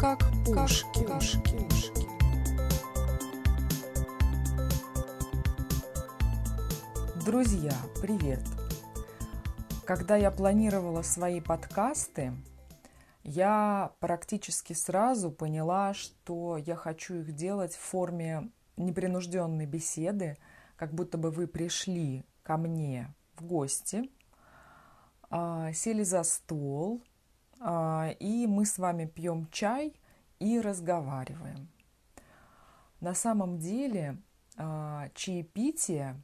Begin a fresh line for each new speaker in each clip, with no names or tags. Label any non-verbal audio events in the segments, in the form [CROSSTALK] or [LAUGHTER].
как пушки. пушки. Друзья, привет! Когда я планировала свои подкасты, я практически сразу поняла, что я хочу их делать в форме непринужденной беседы, как будто бы вы пришли ко мне в гости, а, сели за стол, и мы с вами пьем чай и разговариваем. На самом деле а, чаепитие,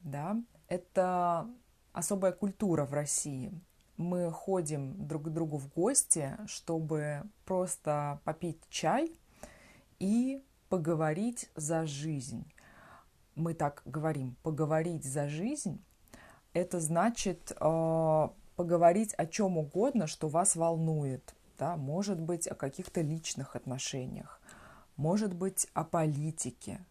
да, это особая культура в России. Мы ходим друг к другу в гости, чтобы просто попить чай и поговорить за жизнь. Мы так говорим, поговорить за жизнь. Это значит э, поговорить о чем угодно, что вас волнует. Да? Может быть, о каких-то личных отношениях, может быть, о политике,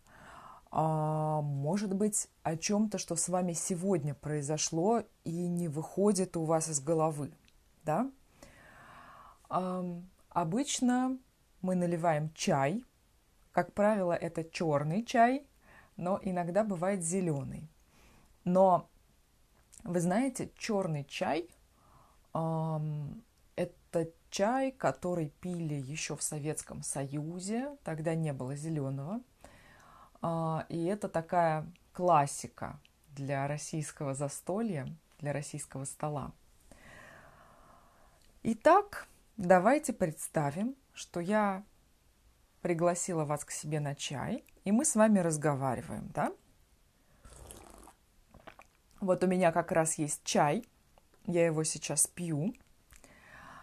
а, может быть, о чем-то, что с вами сегодня произошло и не выходит у вас из головы. Да? А, обычно мы наливаем чай. Как правило, это черный чай, но иногда бывает зеленый. Но вы знаете, черный чай – это чай, который пили еще в Советском Союзе, тогда не было зеленого. А, и это такая классика для российского застолья, для российского стола. Итак, давайте представим, что я пригласила вас к себе на чай, и мы с вами разговариваем, да? Вот у меня как раз есть чай, я его сейчас пью,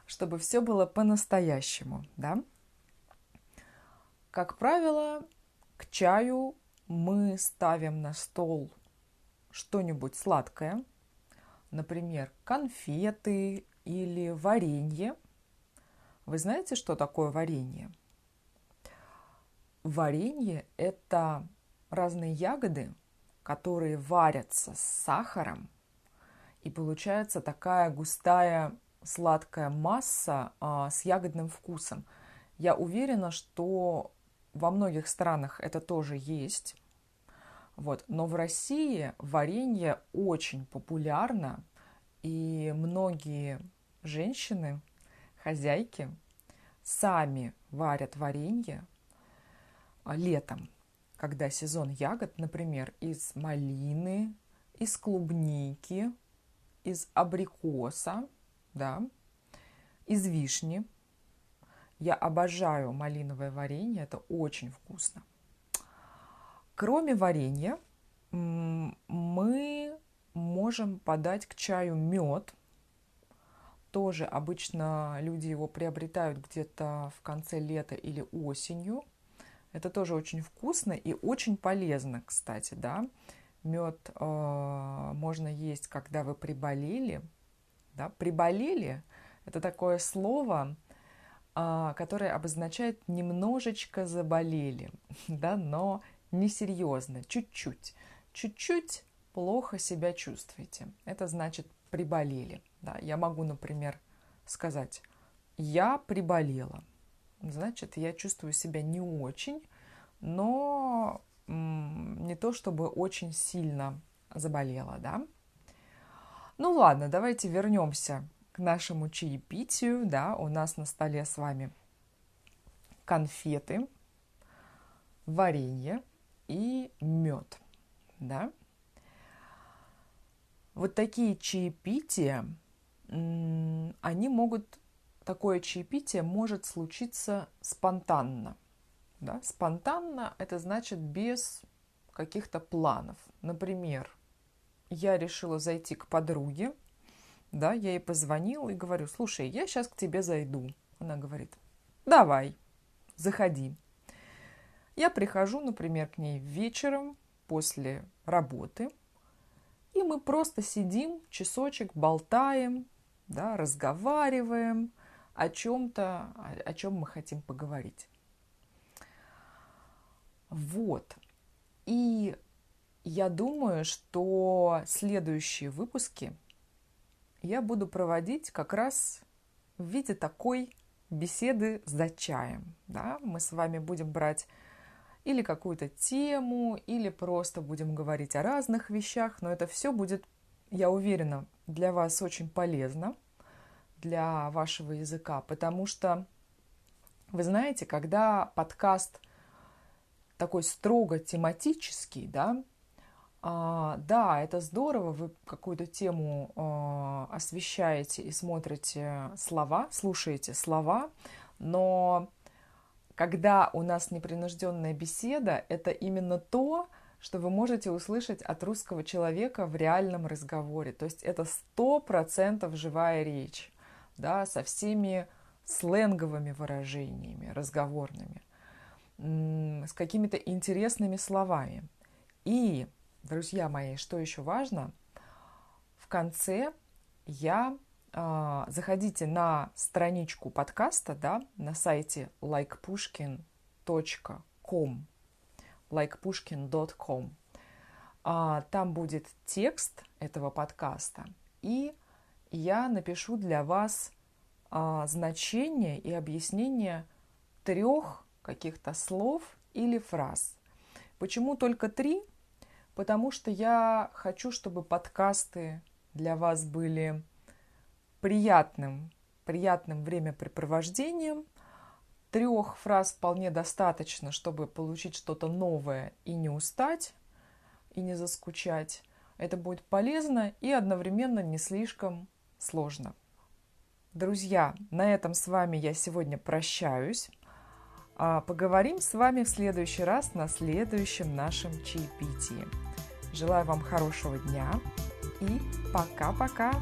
чтобы все было по-настоящему, да? Как правило, к чаю мы ставим на стол что-нибудь сладкое, например, конфеты или варенье. Вы знаете, что такое варенье? Варенье – это разные ягоды, которые варятся с сахаром, и получается такая густая сладкая масса а, с ягодным вкусом. Я уверена, что во многих странах это тоже есть. Вот. Но в России варенье очень популярно, и многие женщины, хозяйки, сами варят варенье летом, когда сезон ягод, например, из малины, из клубники, из абрикоса, да, из вишни – я обожаю малиновое варенье, это очень вкусно. Кроме варенья, мы можем подать к чаю мед. Тоже обычно люди его приобретают где-то в конце лета или осенью. Это тоже очень вкусно и очень полезно, кстати, да. Мед э, можно есть, когда вы приболели. Да? Приболели – это такое слово, а, которое обозначает немножечко заболели, [LAUGHS] да, но несерьезно, чуть-чуть. Чуть-чуть плохо себя чувствуете. Это значит приболели. Да. Я могу, например, сказать, я приболела. Значит, я чувствую себя не очень, но не то чтобы очень сильно заболела, да. Ну ладно, давайте вернемся к нашему чаепитию, да, у нас на столе с вами конфеты, варенье и мед, да. Вот такие чаепития, они могут, такое чаепитие может случиться спонтанно, да. Спонтанно это значит без каких-то планов. Например, я решила зайти к подруге, да, я ей позвонила и говорю, слушай, я сейчас к тебе зайду. Она говорит, давай, заходи. Я прихожу, например, к ней вечером после работы, и мы просто сидим, часочек, болтаем, да, разговариваем о чем-то, о, чем мы хотим поговорить. Вот. И я думаю, что следующие выпуски – я буду проводить как раз в виде такой беседы за чаем. Да? Мы с вами будем брать или какую-то тему, или просто будем говорить о разных вещах, но это все будет, я уверена, для вас очень полезно, для вашего языка, потому что, вы знаете, когда подкаст такой строго тематический, да, а, да, это здорово, вы какую-то тему а, освещаете и смотрите слова, слушаете слова, но когда у нас непринужденная беседа, это именно то, что вы можете услышать от русского человека в реальном разговоре. То есть это сто процентов живая речь, да, со всеми сленговыми выражениями, разговорными, с какими-то интересными словами. И, друзья мои, что еще важно, в конце я а, заходите на страничку подкаста, да, на сайте likepushkin.com, likepushkin.com. А, там будет текст этого подкаста, и я напишу для вас а, значение и объяснение трех каких-то слов или фраз. Почему только три? Потому что я хочу, чтобы подкасты для вас были приятным, приятным времяпрепровождением. Трех фраз вполне достаточно, чтобы получить что-то новое и не устать, и не заскучать. Это будет полезно и одновременно не слишком сложно. Друзья, на этом с вами я сегодня прощаюсь. А, поговорим с вами в следующий раз на следующем нашем чаепитии. Желаю вам хорошего дня и пока-пока!